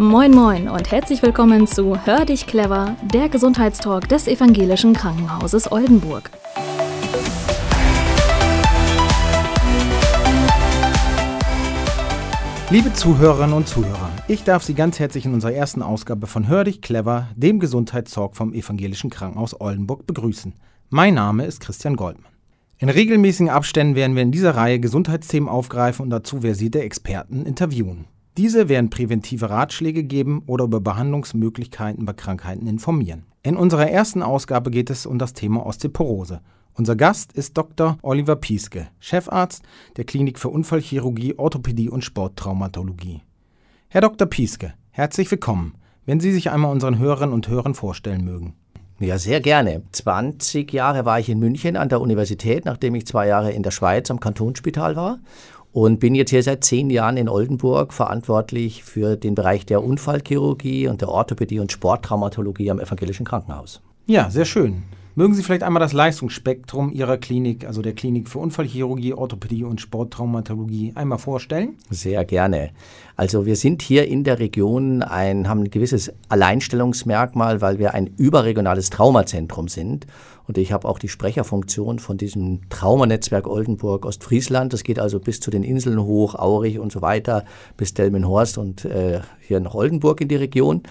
Moin Moin und herzlich willkommen zu Hör dich clever, der Gesundheitstalk des Evangelischen Krankenhauses Oldenburg. Liebe Zuhörerinnen und Zuhörer, ich darf Sie ganz herzlich in unserer ersten Ausgabe von Hör dich clever, dem Gesundheitstalk vom Evangelischen Krankenhaus Oldenburg begrüßen. Mein Name ist Christian Goldmann. In regelmäßigen Abständen werden wir in dieser Reihe Gesundheitsthemen aufgreifen und dazu versierte Experten interviewen. Diese werden präventive Ratschläge geben oder über Behandlungsmöglichkeiten bei Krankheiten informieren. In unserer ersten Ausgabe geht es um das Thema Osteoporose. Unser Gast ist Dr. Oliver Pieske, Chefarzt der Klinik für Unfallchirurgie, Orthopädie und Sporttraumatologie. Herr Dr. Pieske, herzlich willkommen. Wenn Sie sich einmal unseren Hörerinnen und Hörern vorstellen mögen. Ja, sehr gerne. 20 Jahre war ich in München an der Universität, nachdem ich zwei Jahre in der Schweiz am Kantonsspital war und bin jetzt hier seit zehn Jahren in Oldenburg verantwortlich für den Bereich der Unfallchirurgie und der Orthopädie und Sporttraumatologie am Evangelischen Krankenhaus. Ja, sehr schön. Mögen Sie vielleicht einmal das Leistungsspektrum Ihrer Klinik, also der Klinik für Unfallchirurgie, Orthopädie und Sporttraumatologie, einmal vorstellen? Sehr gerne. Also wir sind hier in der Region ein, haben ein gewisses Alleinstellungsmerkmal, weil wir ein überregionales Traumazentrum sind. Und ich habe auch die Sprecherfunktion von diesem Traumanetzwerk Oldenburg Ostfriesland. Das geht also bis zu den Inseln hoch, Aurich und so weiter, bis Delmenhorst und äh, hier nach Oldenburg in die Region.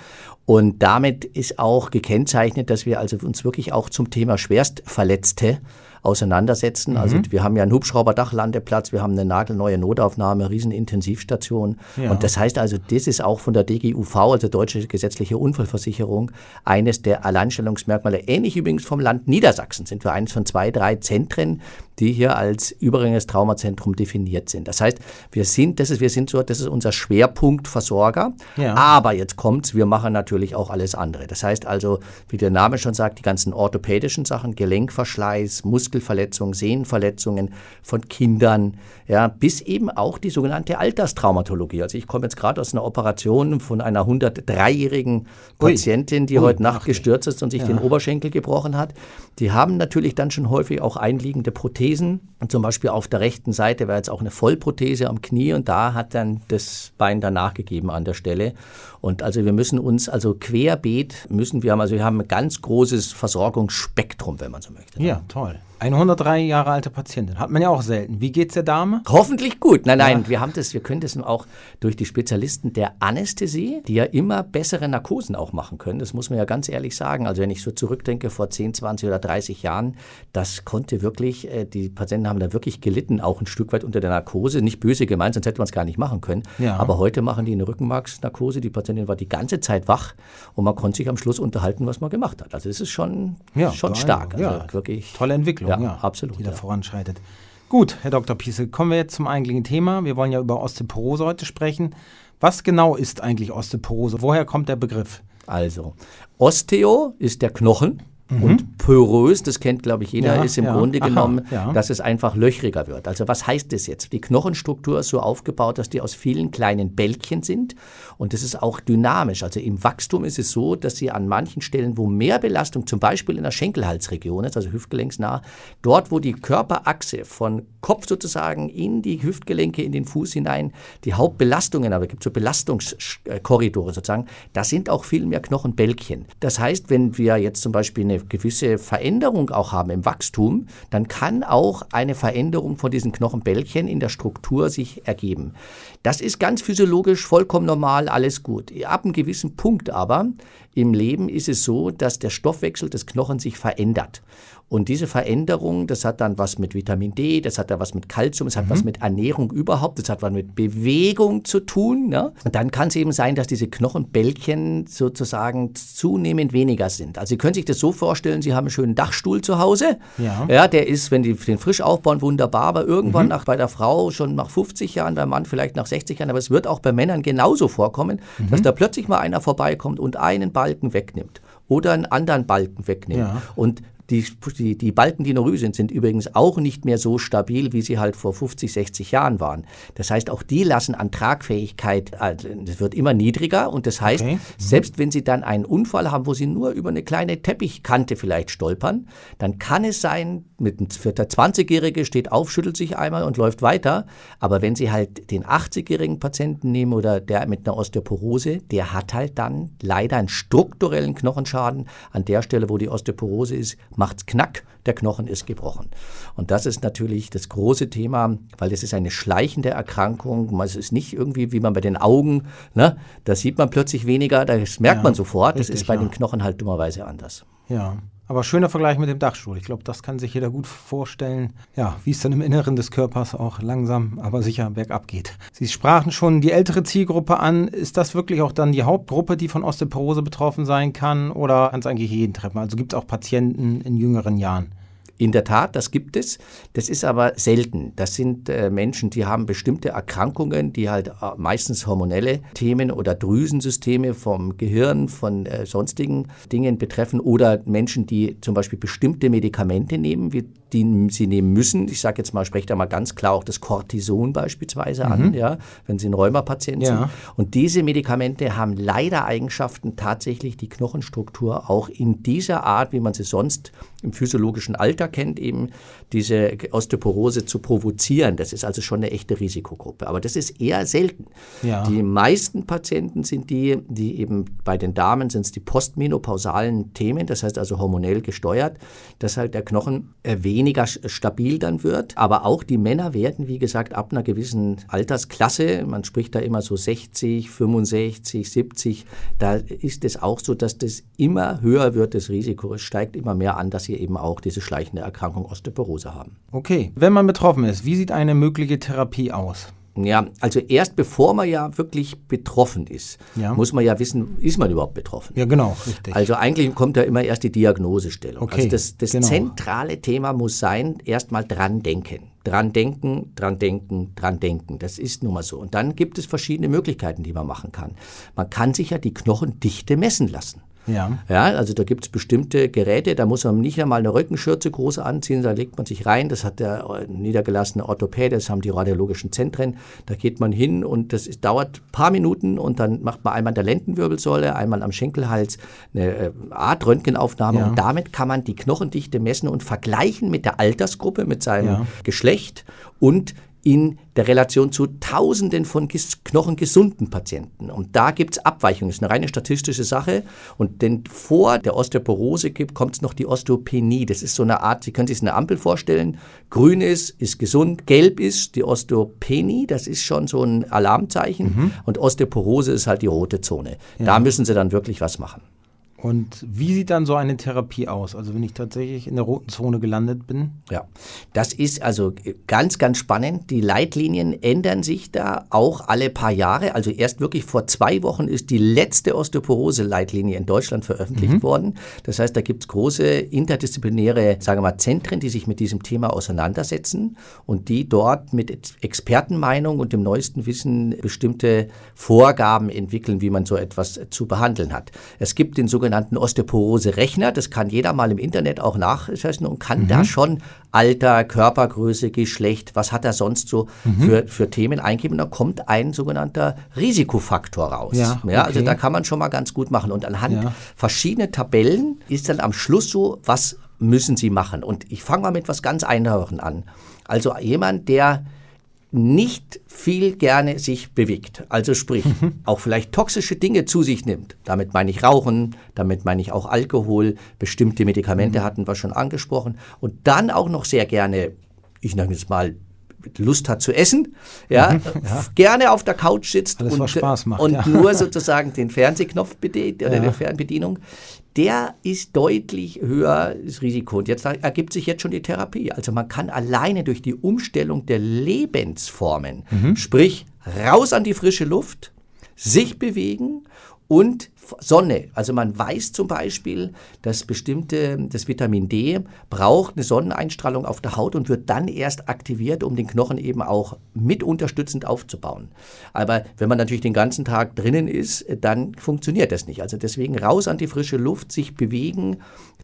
Und damit ist auch gekennzeichnet, dass wir also uns wirklich auch zum Thema Schwerstverletzte auseinandersetzen. Mhm. Also wir haben ja einen Hubschrauberdachlandeplatz, wir haben eine nagelneue Notaufnahme, Riesenintensivstation. Ja. Und das heißt also, das ist auch von der DGUV, also Deutsche Gesetzliche Unfallversicherung, eines der Alleinstellungsmerkmale. Ähnlich übrigens vom Land Niedersachsen sind wir eines von zwei, drei Zentren, die hier als überringes Traumazentrum definiert sind. Das heißt, wir sind, das ist, wir sind so, das ist unser Schwerpunktversorger. Ja. Aber jetzt kommt's, wir machen natürlich auch alles andere. Das heißt also, wie der Name schon sagt, die ganzen orthopädischen Sachen, Gelenkverschleiß, Muskel Muskelverletzungen, Sehnenverletzungen von Kindern, ja, bis eben auch die sogenannte Alterstraumatologie. Also ich komme jetzt gerade aus einer Operation von einer 103-jährigen Patientin, die Ui, heute Nacht gestürzt ist und sich ja. den Oberschenkel gebrochen hat. Die haben natürlich dann schon häufig auch einliegende Prothesen. Und zum Beispiel auf der rechten Seite war jetzt auch eine Vollprothese am Knie und da hat dann das Bein danach gegeben an der Stelle. Und also wir müssen uns, also querbeet müssen wir haben, also wir haben ein ganz großes Versorgungsspektrum, wenn man so möchte. Ja, toll. Eine 103 Jahre alte Patientin. Hat man ja auch selten. Wie geht's der Dame? Hoffentlich gut. Nein, nein, ja. wir haben das, wir können das auch durch die Spezialisten der Anästhesie, die ja immer bessere Narkosen auch machen können. Das muss man ja ganz ehrlich sagen. Also wenn ich so zurückdenke vor 10, 20 oder 30 Jahren, das konnte wirklich, äh, die Patienten haben da wirklich gelitten, auch ein Stück weit unter der Narkose. Nicht böse gemeint, sonst hätte man es gar nicht machen können. Ja. Aber heute machen die eine Rückenmarksnarkose. Die Patientin war die ganze Zeit wach und man konnte sich am Schluss unterhalten, was man gemacht hat. Also das ist schon, ja, schon stark. Also ja. wirklich. Tolle Entwicklung. Entwicklung, ja, absolut, die da voranschreitet. Gut, Herr Dr. Piesel, kommen wir jetzt zum eigentlichen Thema. Wir wollen ja über Osteoporose heute sprechen. Was genau ist eigentlich Osteoporose? Woher kommt der Begriff? Also, Osteo ist der Knochen. Mhm. Und porös, das kennt glaube ich jeder, ja, ist im ja. Grunde genommen, Aha, ja. dass es einfach löchriger wird. Also was heißt das jetzt? Die Knochenstruktur ist so aufgebaut, dass die aus vielen kleinen Bälkchen sind und das ist auch dynamisch. Also im Wachstum ist es so, dass sie an manchen Stellen, wo mehr Belastung, zum Beispiel in der Schenkelhalsregion ist, also hüftgelenksnah, dort wo die Körperachse von Kopf sozusagen in die Hüftgelenke, in den Fuß hinein, die Hauptbelastungen, aber es gibt so Belastungskorridore sozusagen, da sind auch viel mehr Knochenbälkchen. Das heißt, wenn wir jetzt zum Beispiel eine gewisse Veränderung auch haben im Wachstum, dann kann auch eine Veränderung von diesen Knochenbällchen in der Struktur sich ergeben. Das ist ganz physiologisch vollkommen normal, alles gut. Ab einem gewissen Punkt aber im Leben ist es so, dass der Stoffwechsel des Knochens sich verändert. Und diese Veränderung, das hat dann was mit Vitamin D, das hat da was mit Kalzium, es hat mhm. was mit Ernährung überhaupt, das hat was mit Bewegung zu tun. Ne? Und dann kann es eben sein, dass diese Knochenbällchen sozusagen zunehmend weniger sind. Also Sie können sich das so vorstellen, Sie haben einen schönen Dachstuhl zu Hause. Ja. ja der ist, wenn die den frisch aufbauen, wunderbar, aber irgendwann mhm. nach, bei der Frau schon nach 50 Jahren, beim Mann vielleicht nach 60 Jahren, aber es wird auch bei Männern genauso vorkommen, mhm. dass da plötzlich mal einer vorbeikommt und einen Balken wegnimmt oder einen anderen Balken wegnimmt. Ja. Und die, die, die Balken, die noch sind, sind übrigens auch nicht mehr so stabil, wie sie halt vor 50, 60 Jahren waren. Das heißt, auch die lassen an Tragfähigkeit, es also, wird immer niedriger und das heißt, okay. mhm. selbst wenn sie dann einen Unfall haben, wo sie nur über eine kleine Teppichkante vielleicht stolpern, dann kann es sein, mit der 20-Jährige steht auf, schüttelt sich einmal und läuft weiter. Aber wenn Sie halt den 80-jährigen Patienten nehmen oder der mit einer Osteoporose, der hat halt dann leider einen strukturellen Knochenschaden. An der Stelle, wo die Osteoporose ist, macht's knack, der Knochen ist gebrochen. Und das ist natürlich das große Thema, weil es ist eine schleichende Erkrankung. Es ist nicht irgendwie wie man bei den Augen, ne? da sieht man plötzlich weniger, das merkt ja, man sofort. Richtig, das ist bei ja. den Knochen halt dummerweise anders. Ja. Aber schöner Vergleich mit dem Dachstuhl. Ich glaube, das kann sich jeder gut vorstellen, ja, wie es dann im Inneren des Körpers auch langsam, aber sicher bergab geht. Sie sprachen schon die ältere Zielgruppe an. Ist das wirklich auch dann die Hauptgruppe, die von Osteoporose betroffen sein kann oder kann es eigentlich jeden treffen? Also gibt es auch Patienten in jüngeren Jahren? In der Tat, das gibt es. Das ist aber selten. Das sind äh, Menschen, die haben bestimmte Erkrankungen, die halt äh, meistens hormonelle Themen oder Drüsensysteme vom Gehirn, von äh, sonstigen Dingen betreffen oder Menschen, die zum Beispiel bestimmte Medikamente nehmen, wie die sie nehmen müssen. Ich sage jetzt mal, spreche da mal ganz klar auch das Cortison beispielsweise mhm. an, ja, wenn sie ein Rheumapatient ja. sind. Und diese Medikamente haben leider Eigenschaften, tatsächlich die Knochenstruktur auch in dieser Art, wie man sie sonst im physiologischen Alter kennt, eben diese Osteoporose zu provozieren. Das ist also schon eine echte Risikogruppe. Aber das ist eher selten. Ja. Die meisten Patienten sind die, die eben bei den Damen sind es die postmenopausalen Themen, das heißt also hormonell gesteuert, dass halt der Knochen erwähnt weniger stabil dann wird. Aber auch die Männer werden, wie gesagt, ab einer gewissen Altersklasse, man spricht da immer so 60, 65, 70, da ist es auch so, dass das immer höher wird, das Risiko. Es steigt immer mehr an, dass sie eben auch diese schleichende Erkrankung Osteoporose haben. Okay, wenn man betroffen ist, wie sieht eine mögliche Therapie aus? Ja, also erst bevor man ja wirklich betroffen ist, ja. muss man ja wissen, ist man überhaupt betroffen? Ja, genau, richtig. Also eigentlich kommt ja immer erst die Diagnosestellung. Okay, also das, das genau. zentrale Thema muss sein, erstmal dran denken. Dran denken, dran denken, dran denken. Das ist nun mal so. Und dann gibt es verschiedene Möglichkeiten, die man machen kann. Man kann sich ja die Knochendichte messen lassen. Ja. ja also da gibt es bestimmte Geräte, da muss man nicht einmal eine Rückenschürze groß anziehen, da legt man sich rein, das hat der äh, niedergelassene Orthopäde, das haben die radiologischen Zentren, da geht man hin und das ist, dauert ein paar Minuten und dann macht man einmal an der Lendenwirbelsäule, einmal am Schenkelhals eine äh, Art Röntgenaufnahme ja. und damit kann man die Knochendichte messen und vergleichen mit der Altersgruppe, mit seinem ja. Geschlecht und in der Relation zu Tausenden von knochengesunden Patienten. Und da gibt es Abweichungen. Das ist eine reine statistische Sache. Und denn vor der Osteoporose kommt es noch die Osteopenie. Das ist so eine Art, Sie können sich eine Ampel vorstellen. Grün ist, ist gesund. Gelb ist die Osteopenie. Das ist schon so ein Alarmzeichen. Mhm. Und Osteoporose ist halt die rote Zone. Ja. Da müssen Sie dann wirklich was machen. Und wie sieht dann so eine Therapie aus? Also wenn ich tatsächlich in der roten Zone gelandet bin? Ja, das ist also ganz, ganz spannend. Die Leitlinien ändern sich da auch alle paar Jahre. Also erst wirklich vor zwei Wochen ist die letzte Osteoporose-Leitlinie in Deutschland veröffentlicht mhm. worden. Das heißt, da gibt es große interdisziplinäre, sagen wir mal, Zentren, die sich mit diesem Thema auseinandersetzen und die dort mit Expertenmeinung und dem neuesten Wissen bestimmte Vorgaben entwickeln, wie man so etwas zu behandeln hat. Es gibt den sogenannten sogenannten Osteoporose-Rechner. Das kann jeder mal im Internet auch nachrechnen und kann mhm. da schon Alter, Körpergröße, Geschlecht, was hat er sonst so mhm. für, für Themen eingeben. Und da kommt ein sogenannter Risikofaktor raus. Ja, okay. ja, also da kann man schon mal ganz gut machen. Und anhand ja. verschiedener Tabellen ist dann am Schluss so, was müssen Sie machen. Und ich fange mal mit was ganz Einfachen an. Also jemand, der nicht viel gerne sich bewegt, also sprich mhm. auch vielleicht toxische Dinge zu sich nimmt. Damit meine ich Rauchen, damit meine ich auch Alkohol, bestimmte Medikamente mhm. hatten wir schon angesprochen und dann auch noch sehr gerne, ich nenne es mal Lust hat zu essen, ja, mhm, ja. gerne auf der Couch sitzt Alles, und, macht, und ja. nur sozusagen den Fernsehknopf bedient oder ja. der Fernbedienung, der ist deutlich höher das Risiko. Und jetzt ergibt sich jetzt schon die Therapie. Also man kann alleine durch die Umstellung der Lebensformen, mhm. sprich raus an die frische Luft, sich bewegen und Sonne. Also man weiß zum Beispiel, dass bestimmte, das Vitamin D braucht eine Sonneneinstrahlung auf der Haut und wird dann erst aktiviert, um den Knochen eben auch mit unterstützend aufzubauen. Aber wenn man natürlich den ganzen Tag drinnen ist, dann funktioniert das nicht. Also deswegen raus an die frische Luft, sich bewegen,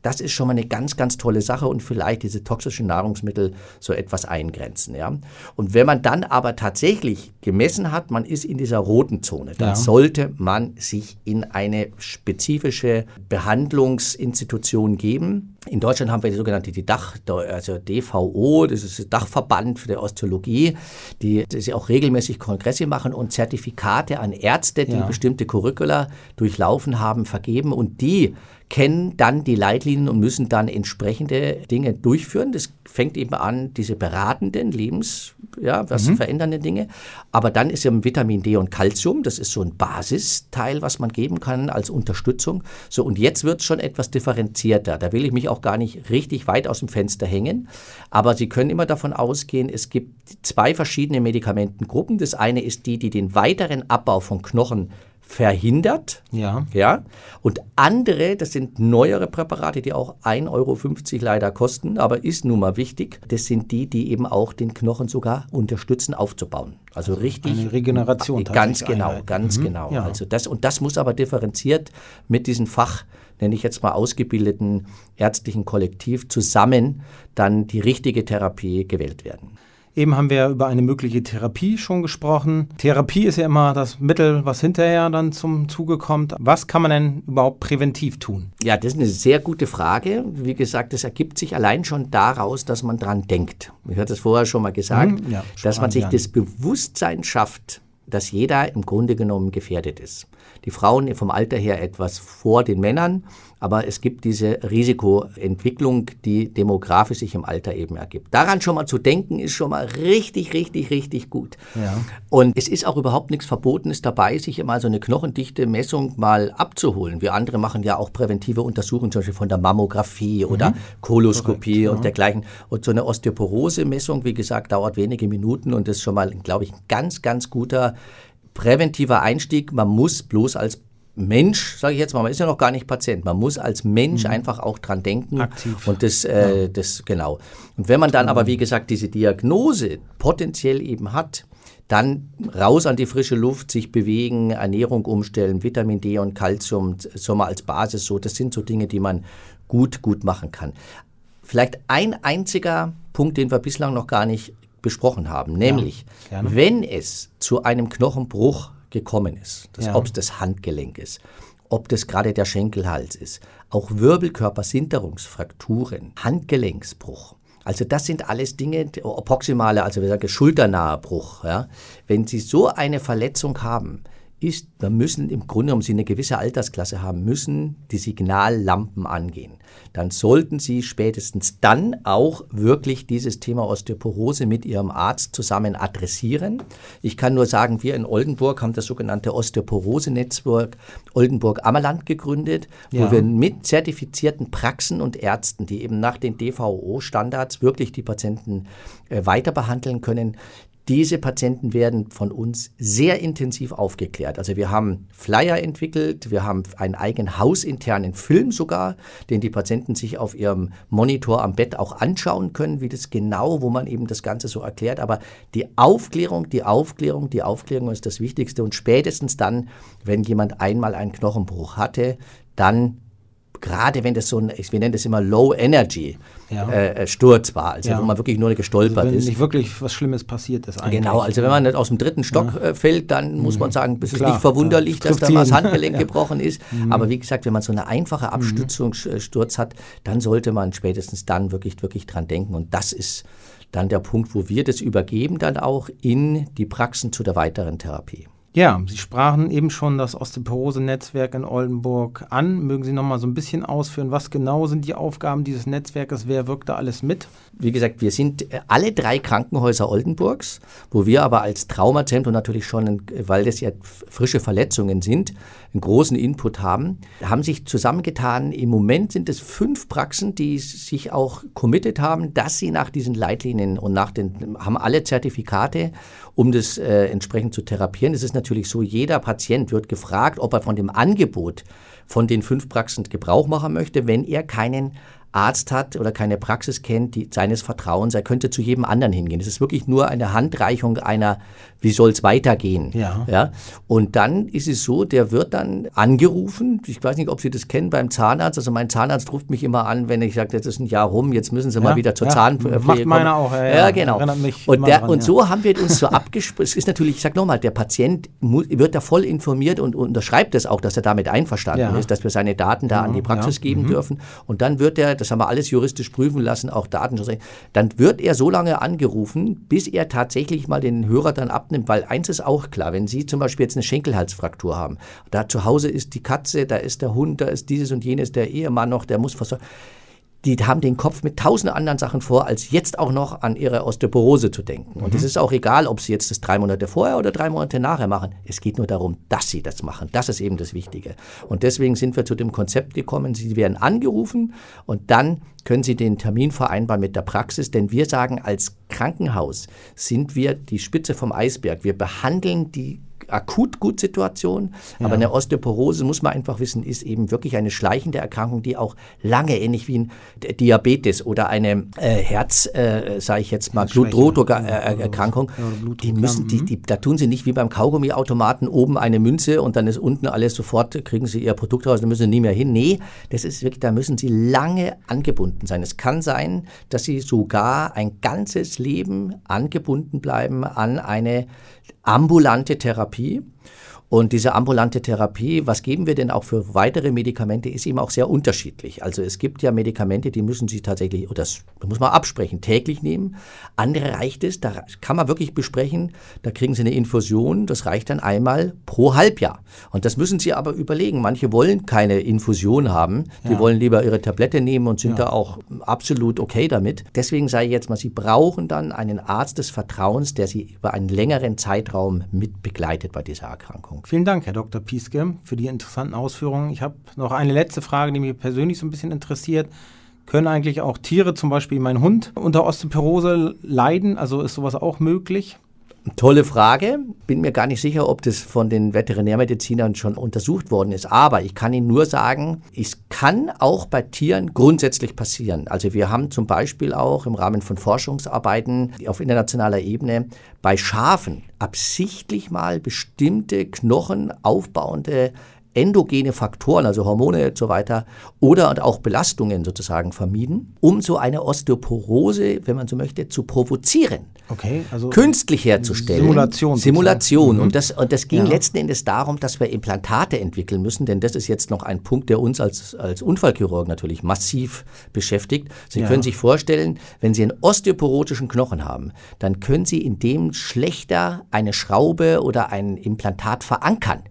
das ist schon mal eine ganz, ganz tolle Sache und vielleicht diese toxischen Nahrungsmittel so etwas eingrenzen. Ja? Und wenn man dann aber tatsächlich gemessen hat, man ist in dieser roten Zone, dann ja. sollte man sich in eine eine spezifische Behandlungsinstitution geben. In Deutschland haben wir die sogenannte die Dach, also DVO, das ist der Dachverband für die Osteologie, die, die auch regelmäßig Kongresse machen und Zertifikate an Ärzte, die ja. bestimmte Curricula durchlaufen haben, vergeben und die kennen dann die Leitlinien und müssen dann entsprechende Dinge durchführen. Das fängt eben an, diese beratenden Lebens, ja, was mhm. verändernde Dinge. Aber dann ist ja Vitamin D und Calcium, das ist so ein Basisteil, was man geben kann als Unterstützung. So, und jetzt wird es schon etwas differenzierter. Da will ich mich auch gar nicht richtig weit aus dem Fenster hängen. Aber Sie können immer davon ausgehen, es gibt zwei verschiedene Medikamentengruppen. Das eine ist die, die den weiteren Abbau von Knochen verhindert. Ja. ja. Und andere, das sind neuere Präparate, die auch 1,50 Euro leider kosten, aber ist nun mal wichtig. Das sind die, die eben auch den Knochen sogar unterstützen, aufzubauen. Also richtig. Eine Regeneration. Ganz genau, eine. ganz mhm. genau. Ja. Also das, und das muss aber differenziert mit diesem Fach, nenne ich jetzt mal ausgebildeten ärztlichen Kollektiv, zusammen dann die richtige Therapie gewählt werden. Eben haben wir über eine mögliche Therapie schon gesprochen. Therapie ist ja immer das Mittel, was hinterher dann zum Zuge kommt. Was kann man denn überhaupt präventiv tun? Ja, das ist eine sehr gute Frage. Wie gesagt, das ergibt sich allein schon daraus, dass man dran denkt. Ich hatte es vorher schon mal gesagt, mhm, ja, dass man sich das Bewusstsein schafft, dass jeder im Grunde genommen gefährdet ist. Die Frauen vom Alter her etwas vor den Männern, aber es gibt diese Risikoentwicklung, die demografisch sich im Alter eben ergibt. Daran schon mal zu denken, ist schon mal richtig, richtig, richtig gut. Ja. Und es ist auch überhaupt nichts Verbotenes dabei, sich mal so eine knochendichte Messung mal abzuholen. Wir andere machen ja auch präventive Untersuchungen, zum Beispiel von der Mammographie oder mhm. Koloskopie Korrekt, und dergleichen. Und so eine Osteoporose-Messung, wie gesagt, dauert wenige Minuten und ist schon mal, glaube ich, ein ganz, ganz guter präventiver Einstieg. Man muss bloß als Mensch, sage ich jetzt mal, man ist ja noch gar nicht Patient. Man muss als Mensch mhm. einfach auch dran denken. Aktiv. Und das, äh, das, genau. Und wenn man dann aber, wie gesagt, diese Diagnose potenziell eben hat, dann raus an die frische Luft, sich bewegen, Ernährung umstellen, Vitamin D und Calcium, so mal als Basis so. Das sind so Dinge, die man gut, gut machen kann. Vielleicht ein einziger Punkt, den wir bislang noch gar nicht besprochen haben, nämlich, ja, wenn es zu einem Knochenbruch gekommen ist, ja. ob es das Handgelenk ist, ob das gerade der Schenkelhals ist, auch Wirbelkörpersinterungsfrakturen, Handgelenksbruch. Also das sind alles Dinge, proximale, also wir sagen schulternaher Bruch. Ja. Wenn Sie so eine Verletzung haben, ist, dann müssen im Grunde, um Sie eine gewisse Altersklasse haben, müssen die Signallampen angehen. Dann sollten Sie spätestens dann auch wirklich dieses Thema Osteoporose mit Ihrem Arzt zusammen adressieren. Ich kann nur sagen, wir in Oldenburg haben das sogenannte Osteoporose-Netzwerk Oldenburg-Ammerland gegründet, ja. wo wir mit zertifizierten Praxen und Ärzten, die eben nach den DVO-Standards wirklich die Patienten äh, weiter behandeln können, diese Patienten werden von uns sehr intensiv aufgeklärt. Also wir haben Flyer entwickelt, wir haben einen eigenen hausinternen Film sogar, den die Patienten sich auf ihrem Monitor am Bett auch anschauen können, wie das genau, wo man eben das Ganze so erklärt. Aber die Aufklärung, die Aufklärung, die Aufklärung ist das Wichtigste. Und spätestens dann, wenn jemand einmal einen Knochenbruch hatte, dann gerade wenn das so ein, wir nennen das immer Low Energy ja. äh, Sturz war, also ja. wo man wirklich nur gestolpert also wenn ist. nicht wirklich was Schlimmes passiert ist eigentlich. Genau, also wenn man nicht aus dem dritten Stock ja. Äh, fällt, dann muss man mhm. sagen, es ist nicht verwunderlich, dass da das Handgelenk gebrochen ist. Mhm. Aber wie gesagt, wenn man so eine einfache mhm. Abstützungssturz hat, dann sollte man spätestens dann wirklich, wirklich dran denken. Und das ist dann der Punkt, wo wir das übergeben, dann auch in die Praxen zu der weiteren Therapie. Ja, Sie sprachen eben schon das Osteoporose-Netzwerk in Oldenburg an. Mögen Sie noch mal so ein bisschen ausführen, was genau sind die Aufgaben dieses Netzwerkes? Wer wirkt da alles mit? Wie gesagt, wir sind äh, alle drei Krankenhäuser Oldenburgs, wo wir aber als Traumazentrum natürlich schon, weil das ja frische Verletzungen sind, einen großen Input haben, haben sich zusammengetan. Im Moment sind es fünf Praxen, die sich auch committed haben, dass sie nach diesen Leitlinien und nach den, haben alle Zertifikate, um das äh, entsprechend zu therapieren. Es ist natürlich so, jeder Patient wird gefragt, ob er von dem Angebot von den fünf Praxen Gebrauch machen möchte, wenn er keinen Arzt hat oder keine Praxis kennt, die seines Vertrauens, er könnte zu jedem anderen hingehen. Es ist wirklich nur eine Handreichung einer, wie soll es weitergehen. Ja. ja. Und dann ist es so, der wird dann angerufen. Ich weiß nicht, ob Sie das kennen beim Zahnarzt. Also mein Zahnarzt ruft mich immer an, wenn ich sage, das ist ein Jahr rum, jetzt müssen Sie ja, mal wieder zur ja. Zahnpflege Macht meiner auch. Ja, ja, genau. und, der, dran, und so haben wir uns so abgesprochen. Es ist natürlich, ich sage nochmal, der Patient wird da voll informiert und, unterschreibt es auch, dass er damit einverstanden ist, dass wir seine Daten da an die Praxis geben mhm. dürfen. Und dann wird er, das haben wir alles juristisch prüfen lassen, auch Datenschutz, dann wird er so lange angerufen, bis er tatsächlich mal den Hörer dann abnimmt, weil eins ist auch klar, wenn Sie zum Beispiel jetzt eine Schenkelhalsfraktur haben, da zu Hause ist die Katze, da ist der Hund, da ist dieses und jenes, der Ehemann noch, der muss versorgt die haben den Kopf mit tausend anderen Sachen vor, als jetzt auch noch an ihre Osteoporose zu denken. Und es mhm. ist auch egal, ob sie jetzt das drei Monate vorher oder drei Monate nachher machen. Es geht nur darum, dass sie das machen. Das ist eben das Wichtige. Und deswegen sind wir zu dem Konzept gekommen, sie werden angerufen und dann können Sie den Termin vereinbaren mit der Praxis, denn wir sagen, als Krankenhaus sind wir die Spitze vom Eisberg. Wir behandeln die Akut-Gut-Situation. Ja. Aber eine Osteoporose, muss man einfach wissen, ist eben wirklich eine schleichende Erkrankung, die auch lange, ähnlich wie ein Diabetes oder eine äh, Herz, äh, sage ich jetzt mal, Blutdruckerkrankung, äh, die müssen, die, die, da tun sie nicht wie beim Kaugummiautomaten oben eine Münze und dann ist unten alles sofort, kriegen sie ihr Produkt raus, dann müssen sie nie mehr hin. Nee, das ist wirklich, da müssen sie lange angebunden sein. Es kann sein, dass sie sogar ein ganzes Leben angebunden bleiben an eine ambulante Therapie. Und diese ambulante Therapie, was geben wir denn auch für weitere Medikamente, ist eben auch sehr unterschiedlich. Also es gibt ja Medikamente, die müssen Sie tatsächlich, oder das muss man absprechen, täglich nehmen. Andere reicht es, da kann man wirklich besprechen, da kriegen Sie eine Infusion, das reicht dann einmal pro Halbjahr. Und das müssen Sie aber überlegen. Manche wollen keine Infusion haben, die ja. wollen lieber ihre Tablette nehmen und sind ja. da auch absolut okay damit. Deswegen sage ich jetzt mal, Sie brauchen dann einen Arzt des Vertrauens, der Sie über einen längeren Zeitraum mit begleitet bei dieser Erkrankung. Vielen Dank, Herr Dr. Pieske, für die interessanten Ausführungen. Ich habe noch eine letzte Frage, die mich persönlich so ein bisschen interessiert. Können eigentlich auch Tiere, zum Beispiel mein Hund, unter Osteoporose leiden? Also ist sowas auch möglich? Tolle Frage. Bin mir gar nicht sicher, ob das von den Veterinärmedizinern schon untersucht worden ist. Aber ich kann Ihnen nur sagen, es kann auch bei Tieren grundsätzlich passieren. Also wir haben zum Beispiel auch im Rahmen von Forschungsarbeiten auf internationaler Ebene bei Schafen absichtlich mal bestimmte Knochen aufbauende endogene Faktoren, also Hormone und so weiter, oder auch Belastungen sozusagen vermieden, um so eine Osteoporose, wenn man so möchte, zu provozieren. Okay, also künstlich herzustellen. Simulation. Simulation. Mhm. Und, das, und das ging ja. letzten Endes darum, dass wir Implantate entwickeln müssen, denn das ist jetzt noch ein Punkt, der uns als, als Unfallchirurg natürlich massiv beschäftigt. Sie ja. können sich vorstellen, wenn Sie einen osteoporotischen Knochen haben, dann können Sie in dem schlechter eine Schraube oder ein Implantat verankern.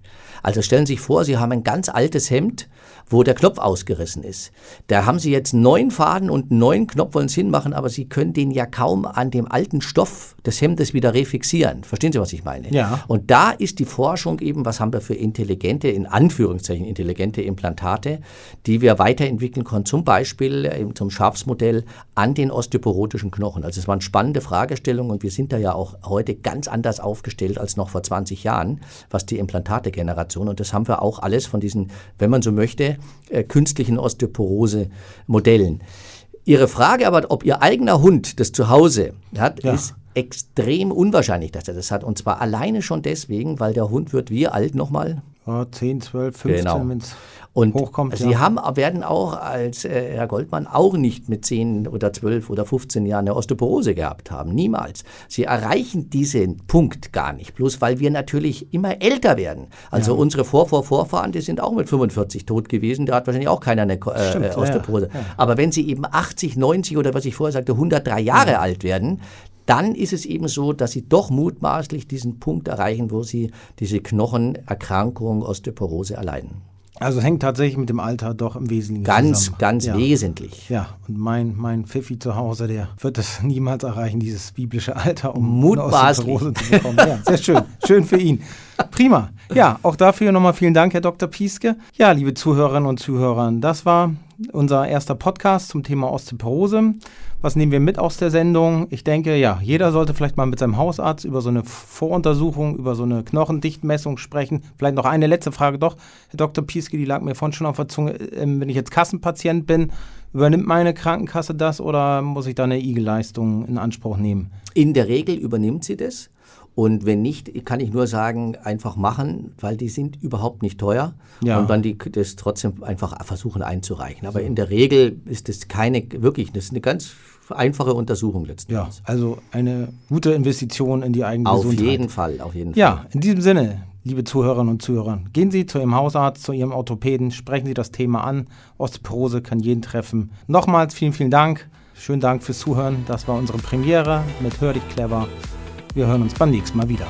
Also stellen Sie sich vor, Sie haben ein ganz altes Hemd, wo der Knopf ausgerissen ist. Da haben Sie jetzt neun Faden und einen neuen Knopf wollen Sie hinmachen, aber Sie können den ja kaum an dem alten Stoff des Hemdes wieder refixieren. Verstehen Sie, was ich meine? Ja. Und da ist die Forschung eben, was haben wir für intelligente, in Anführungszeichen intelligente Implantate, die wir weiterentwickeln können, zum Beispiel äh, zum Schafsmodell an den osteoporotischen Knochen. Also es waren spannende Fragestellungen und wir sind da ja auch heute ganz anders aufgestellt als noch vor 20 Jahren, was die Implantate-Generation und das haben wir auch alles von diesen, wenn man so möchte, äh, künstlichen Osteoporose-Modellen. Ihre Frage aber, ob Ihr eigener Hund das zu Hause hat, ja. ist extrem unwahrscheinlich, dass er das hat. Und zwar alleine schon deswegen, weil der Hund wird wie alt nochmal? Ja, 10, 12, 15, genau. wenn es hochkommt. Sie ja. haben, werden auch als äh, Herr Goldmann auch nicht mit 10 oder 12 oder 15 Jahren eine Osteoporose gehabt haben. Niemals. Sie erreichen diesen Punkt gar nicht. Bloß weil wir natürlich immer älter werden. Also ja. unsere Vorvorvorfahren, die sind auch mit 45 tot gewesen. Da hat wahrscheinlich auch keiner eine äh, Stimmt, Osteoporose. Ja, Aber wenn sie eben 80, 90 oder was ich vorher sagte, 103 Jahre alt werden, dann ist es eben so, dass sie doch mutmaßlich diesen Punkt erreichen, wo sie diese Knochenerkrankung, Osteoporose erleiden. Also hängt tatsächlich mit dem Alter doch im Wesentlichen Ganz, zusammen. ganz ja. wesentlich. Ja, und mein, mein Pfiffi zu Hause, der wird es niemals erreichen, dieses biblische Alter, um Mutmaßlich. eine zu bekommen. Ja, sehr schön. Schön für ihn. Prima. Ja, auch dafür nochmal vielen Dank, Herr Dr. Pieske. Ja, liebe Zuhörerinnen und Zuhörer, das war unser erster Podcast zum Thema Osteoporose. Was nehmen wir mit aus der Sendung? Ich denke, ja, jeder sollte vielleicht mal mit seinem Hausarzt über so eine Voruntersuchung, über so eine Knochendichtmessung sprechen. Vielleicht noch eine letzte Frage doch. Herr Dr. Pieske, die lag mir vorhin schon auf der Zunge. Ähm, wenn ich jetzt Kassenpatient bin, übernimmt meine Krankenkasse das oder muss ich da eine IG-Leistung in Anspruch nehmen? In der Regel übernimmt sie das. Und wenn nicht, kann ich nur sagen, einfach machen, weil die sind überhaupt nicht teuer. Ja. Und dann die das trotzdem einfach versuchen einzureichen. Aber in der Regel ist das keine, wirklich, das ist eine ganz einfache Untersuchung letztendlich. Ja, also eine gute Investition in die eigene auf Gesundheit. Auf jeden Fall, auf jeden Fall. Ja, in diesem Sinne, liebe Zuhörerinnen und Zuhörer, gehen Sie zu Ihrem Hausarzt, zu Ihrem Orthopäden, sprechen Sie das Thema an. Osteoporose kann jeden treffen. Nochmals vielen, vielen Dank. Schönen Dank fürs Zuhören. Das war unsere Premiere mit Hör dich clever. Wir hören uns beim nächsten Mal wieder.